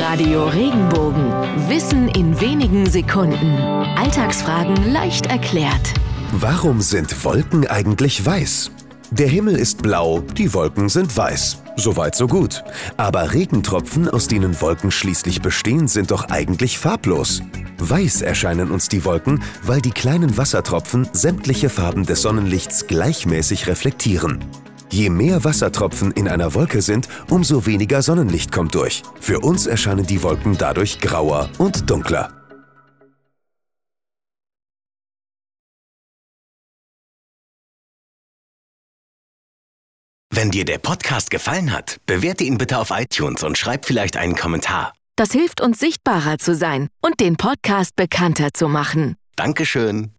Radio Regenbogen. Wissen in wenigen Sekunden. Alltagsfragen leicht erklärt. Warum sind Wolken eigentlich weiß? Der Himmel ist blau, die Wolken sind weiß. Soweit so gut. Aber Regentropfen, aus denen Wolken schließlich bestehen, sind doch eigentlich farblos. Weiß erscheinen uns die Wolken, weil die kleinen Wassertropfen sämtliche Farben des Sonnenlichts gleichmäßig reflektieren. Je mehr Wassertropfen in einer Wolke sind, umso weniger Sonnenlicht kommt durch. Für uns erscheinen die Wolken dadurch grauer und dunkler. Wenn dir der Podcast gefallen hat, bewerte ihn bitte auf iTunes und schreib vielleicht einen Kommentar. Das hilft uns sichtbarer zu sein und den Podcast bekannter zu machen. Dankeschön.